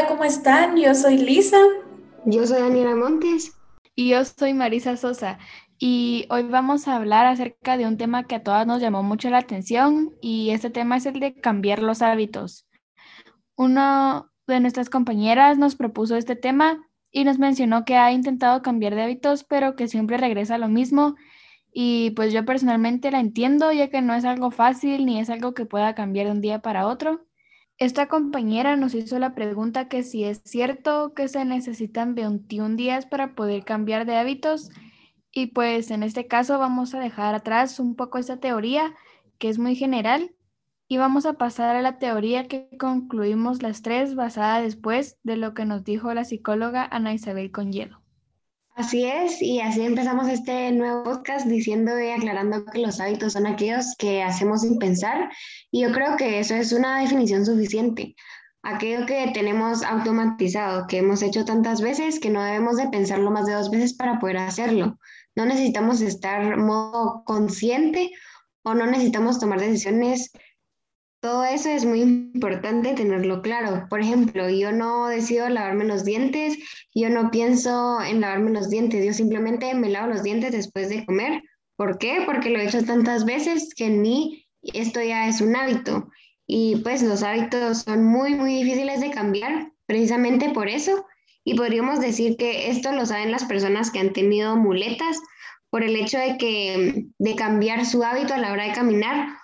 Hola, ¿cómo están? Yo soy Lisa. Yo soy Daniela Montes. Y yo soy Marisa Sosa. Y hoy vamos a hablar acerca de un tema que a todas nos llamó mucho la atención y este tema es el de cambiar los hábitos. Una de nuestras compañeras nos propuso este tema y nos mencionó que ha intentado cambiar de hábitos, pero que siempre regresa a lo mismo. Y pues yo personalmente la entiendo, ya que no es algo fácil ni es algo que pueda cambiar de un día para otro. Esta compañera nos hizo la pregunta que si es cierto que se necesitan 21 días para poder cambiar de hábitos y pues en este caso vamos a dejar atrás un poco esta teoría que es muy general y vamos a pasar a la teoría que concluimos las tres basada después de lo que nos dijo la psicóloga Ana Isabel Conyedo. Así es, y así empezamos este nuevo podcast diciendo y aclarando que los hábitos son aquellos que hacemos sin pensar, y yo creo que eso es una definición suficiente. Aquello que tenemos automatizado, que hemos hecho tantas veces que no debemos de pensarlo más de dos veces para poder hacerlo. No necesitamos estar modo consciente o no necesitamos tomar decisiones todo eso es muy importante tenerlo claro. Por ejemplo, yo no decido lavarme los dientes, yo no pienso en lavarme los dientes, yo simplemente me lavo los dientes después de comer. ¿Por qué? Porque lo he hecho tantas veces que en mí esto ya es un hábito. Y pues los hábitos son muy, muy difíciles de cambiar, precisamente por eso. Y podríamos decir que esto lo saben las personas que han tenido muletas por el hecho de que de cambiar su hábito a la hora de caminar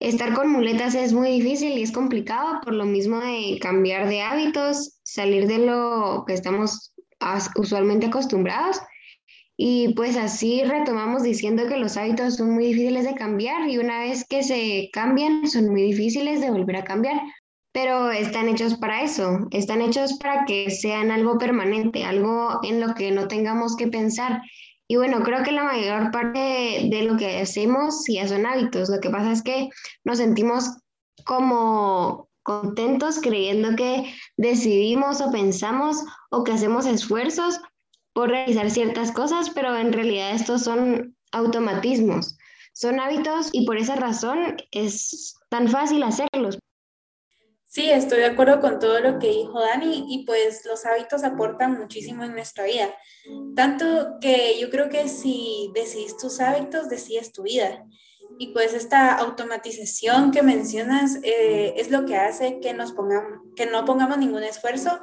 Estar con muletas es muy difícil y es complicado por lo mismo de cambiar de hábitos, salir de lo que estamos usualmente acostumbrados. Y pues así retomamos diciendo que los hábitos son muy difíciles de cambiar y una vez que se cambian son muy difíciles de volver a cambiar. Pero están hechos para eso, están hechos para que sean algo permanente, algo en lo que no tengamos que pensar y bueno, creo que la mayor parte de, lo que hacemos ya son hábitos. Lo que pasa es que nos sentimos como contentos creyendo que decidimos o pensamos o que hacemos esfuerzos por realizar ciertas cosas, pero en realidad estos son automatismos, son hábitos y por esa razón es tan fácil hacerlos. Sí, estoy de acuerdo con todo lo que dijo Dani y pues los hábitos aportan muchísimo en nuestra vida. Tanto que yo creo que si decidís tus hábitos, decides tu vida. Y pues esta automatización que mencionas eh, es lo que hace que, nos pongamos, que no pongamos ningún esfuerzo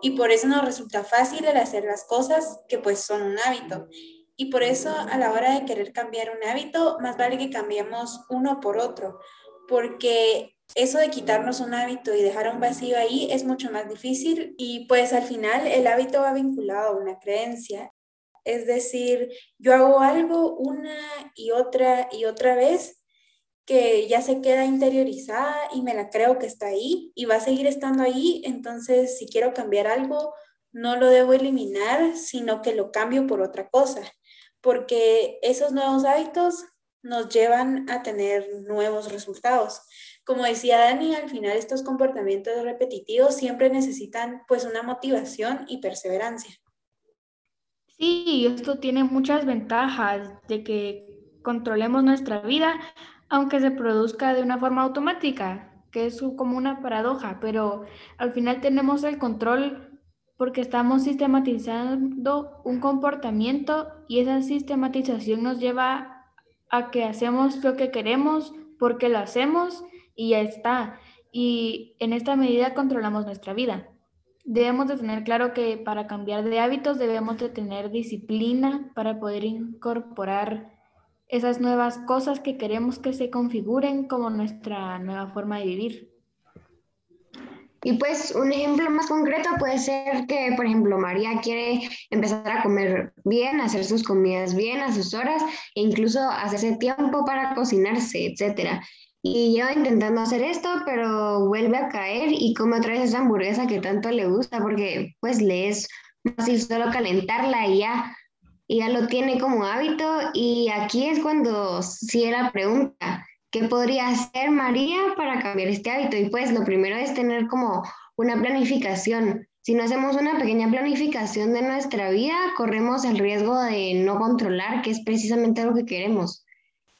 y por eso nos resulta fácil el hacer las cosas que pues son un hábito. Y por eso a la hora de querer cambiar un hábito, más vale que cambiemos uno por otro, porque eso de quitarnos un hábito y dejar un vacío ahí es mucho más difícil y pues al final el hábito va vinculado a una creencia. Es decir, yo hago algo una y otra y otra vez que ya se queda interiorizada y me la creo que está ahí y va a seguir estando ahí. Entonces, si quiero cambiar algo, no lo debo eliminar, sino que lo cambio por otra cosa, porque esos nuevos hábitos nos llevan a tener nuevos resultados. Como decía Dani, al final estos comportamientos repetitivos siempre necesitan pues una motivación y perseverancia. Sí, esto tiene muchas ventajas de que controlemos nuestra vida, aunque se produzca de una forma automática, que es como una paradoja, pero al final tenemos el control porque estamos sistematizando un comportamiento y esa sistematización nos lleva a que hacemos lo que queremos porque lo hacemos y ya está. Y en esta medida controlamos nuestra vida. Debemos de tener claro que para cambiar de hábitos debemos de tener disciplina para poder incorporar esas nuevas cosas que queremos que se configuren como nuestra nueva forma de vivir. Y pues un ejemplo más concreto puede ser que, por ejemplo, María quiere empezar a comer bien, hacer sus comidas bien a sus horas e incluso hacerse tiempo para cocinarse, etc. Y lleva intentando hacer esto, pero vuelve a caer y come otra vez esa hamburguesa que tanto le gusta porque pues le es fácil solo calentarla y ya, y ya lo tiene como hábito. Y aquí es cuando sigue la pregunta ¿Qué podría hacer María para cambiar este hábito? Y pues lo primero es tener como una planificación. Si no hacemos una pequeña planificación de nuestra vida, corremos el riesgo de no controlar, que es precisamente lo que queremos.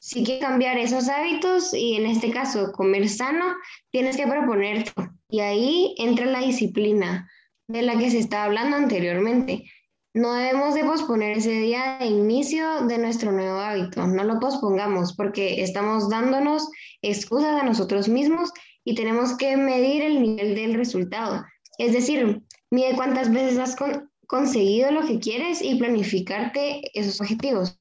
Si quieres cambiar esos hábitos y en este caso comer sano, tienes que proponerte Y ahí entra la disciplina de la que se estaba hablando anteriormente. No debemos de posponer ese día de inicio de nuestro nuevo hábito. No lo pospongamos porque estamos dándonos excusas a nosotros mismos y tenemos que medir el nivel del resultado. Es decir, mide cuántas veces has conseguido lo que quieres y planificarte esos objetivos.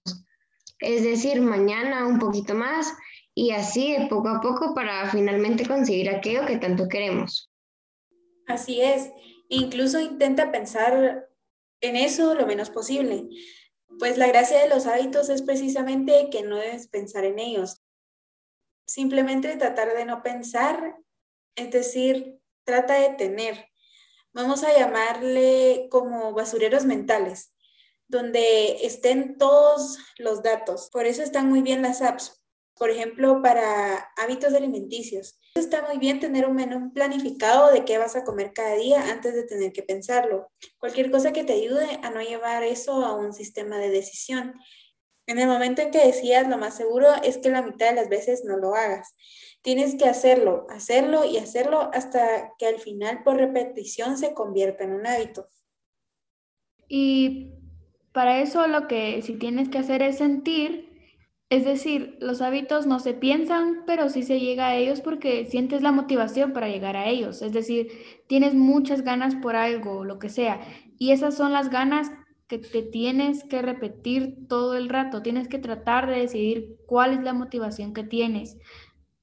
Es decir, mañana un poquito más y así poco a poco para finalmente conseguir aquello que tanto queremos. Así es. Incluso intenta pensar en eso lo menos posible. Pues la gracia de los hábitos es precisamente que no debes pensar en ellos. Simplemente tratar de no pensar, es decir, trata de tener vamos a llamarle como basureros mentales, donde estén todos los datos. Por eso están muy bien las apps. Por ejemplo, para hábitos alimenticios. Está muy bien tener un menú planificado de qué vas a comer cada día antes de tener que pensarlo. Cualquier cosa que te ayude a no llevar eso a un sistema de decisión. En el momento en que decías, lo más seguro es que la mitad de las veces no lo hagas. Tienes que hacerlo, hacerlo y hacerlo hasta que al final por repetición se convierta en un hábito. Y para eso lo que sí tienes que hacer es sentir, es decir, los hábitos no se piensan, pero sí se llega a ellos porque sientes la motivación para llegar a ellos. Es decir, tienes muchas ganas por algo, lo que sea. Y esas son las ganas que te tienes que repetir todo el rato, tienes que tratar de decidir cuál es la motivación que tienes.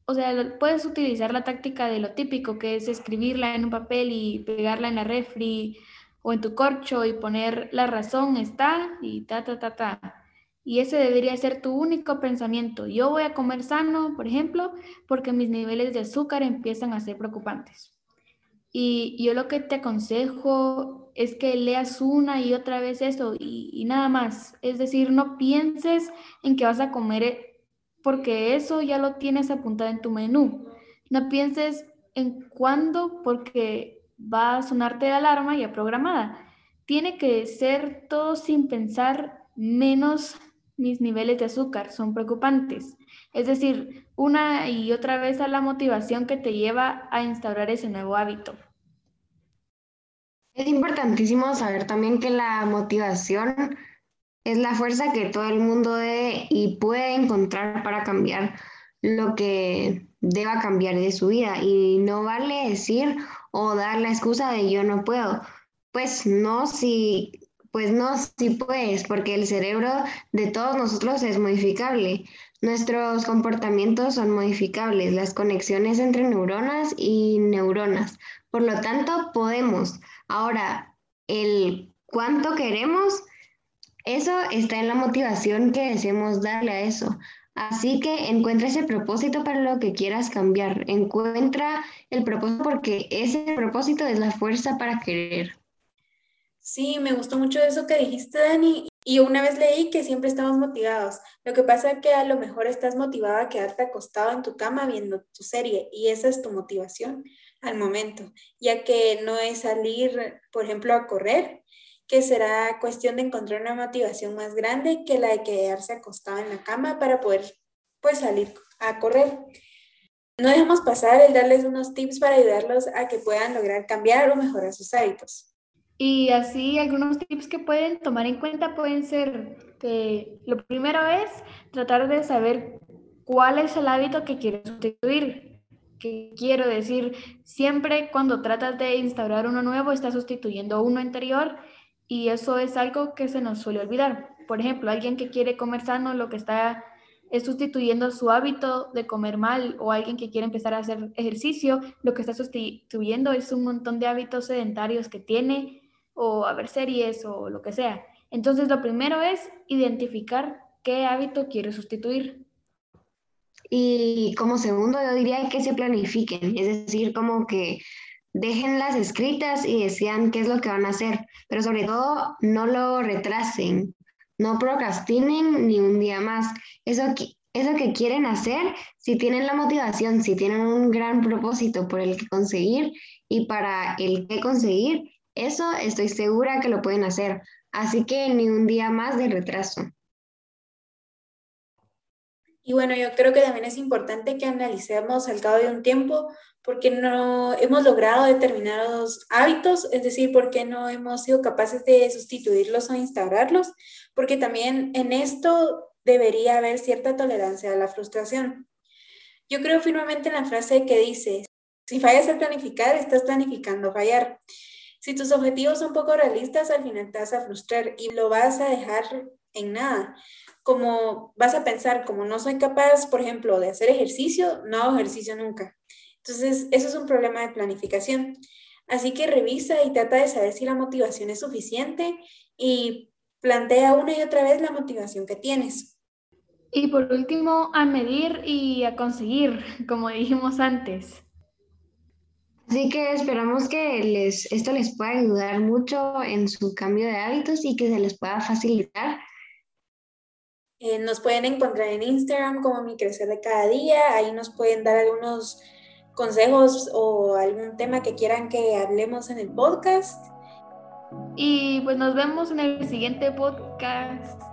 O sea, puedes utilizar la táctica de lo típico, que es escribirla en un papel y pegarla en la refri o en tu corcho y poner la razón está y ta, ta, ta, ta. Y ese debería ser tu único pensamiento. Yo voy a comer sano, por ejemplo, porque mis niveles de azúcar empiezan a ser preocupantes. Y yo lo que te aconsejo es que leas una y otra vez eso y, nada más. Es decir, no pienses en que vas a comer porque eso ya lo tienes apuntado en tu menú. No pienses en cuándo porque va a sonarte la alarma ya programada. Tiene que ser todo sin pensar menos mis niveles de azúcar, son preocupantes. Es decir, una y otra vez a la motivación que te lleva a instaurar ese nuevo hábito. Es importantísimo saber también que la motivación es la fuerza que todo el mundo debe y puede encontrar para cambiar lo que deba cambiar de su vida. Y no vale decir o dar la excusa de yo no puedo. Pues no, si, pues no, si puedes, porque el cerebro de todos nosotros es modificable. Nuestros comportamientos son modificables, las conexiones entre neuronas y neuronas. Por lo tanto, podemos. Ahora, el cuánto queremos, eso está en la motivación que deseemos darle a eso. Así que encuentra ese propósito para lo que quieras cambiar. Encuentra el propósito porque ese propósito es la fuerza para querer. Sí, me gustó mucho eso que dijiste, Dani. Y una vez leí que siempre estamos motivados. Lo que pasa es que a lo mejor estás motivada a quedarte acostado en tu cama viendo tu serie y esa es tu motivación al momento, ya que no es salir, por ejemplo, a correr, que será cuestión de encontrar una motivación más grande que la de quedarse acostado en la cama para poder pues salir a correr. No dejamos pasar el darles unos tips para ayudarlos a que puedan lograr cambiar o mejorar sus hábitos. Y así algunos tips que pueden tomar en cuenta pueden ser que lo primero es tratar de saber cuál es el hábito que quieres sustituir quiero decir, siempre cuando tratas de instaurar uno nuevo, estás sustituyendo uno anterior y eso es algo que se nos suele olvidar. Por ejemplo, alguien que quiere comer sano, lo que está es sustituyendo su hábito de comer mal o alguien que quiere empezar a hacer ejercicio, lo que está sustituyendo es un montón de hábitos sedentarios que tiene o a ver series o lo que sea. Entonces, lo primero es identificar qué hábito quiere sustituir. Y como segundo, yo diría que se planifiquen, es decir, como que déjenlas escritas y decían qué es lo que van a hacer, pero sobre todo no lo retrasen, no procrastinen ni un día más. Eso, eso que quieren hacer, si tienen la motivación, si tienen un gran propósito por el que conseguir y para el que conseguir, eso estoy segura que lo pueden hacer. Así que ni un día más de retraso. Y bueno, yo creo que también es importante que analicemos al cabo de un tiempo por qué no hemos logrado determinados hábitos, es decir, por qué no hemos sido capaces de sustituirlos o instaurarlos, porque también en esto debería haber cierta tolerancia a la frustración. Yo creo firmemente en la frase que dice, si fallas al planificar, estás planificando fallar. Si tus objetivos son poco realistas, al final te vas a frustrar y lo vas a dejar en nada como vas a pensar, como no soy capaz, por ejemplo, de hacer ejercicio, no hago ejercicio nunca. Entonces, eso es un problema de planificación. Así que revisa y trata de saber si la motivación es suficiente y plantea una y otra vez la motivación que tienes. Y por último, a medir y a conseguir, como dijimos antes. Así que esperamos que les, esto les pueda ayudar mucho en su cambio de hábitos y que se les pueda facilitar eh, nos pueden encontrar en Instagram como Mi Crecer de Cada Día. Ahí nos pueden dar algunos consejos o algún tema que quieran que hablemos en el podcast. Y pues nos vemos en el siguiente podcast.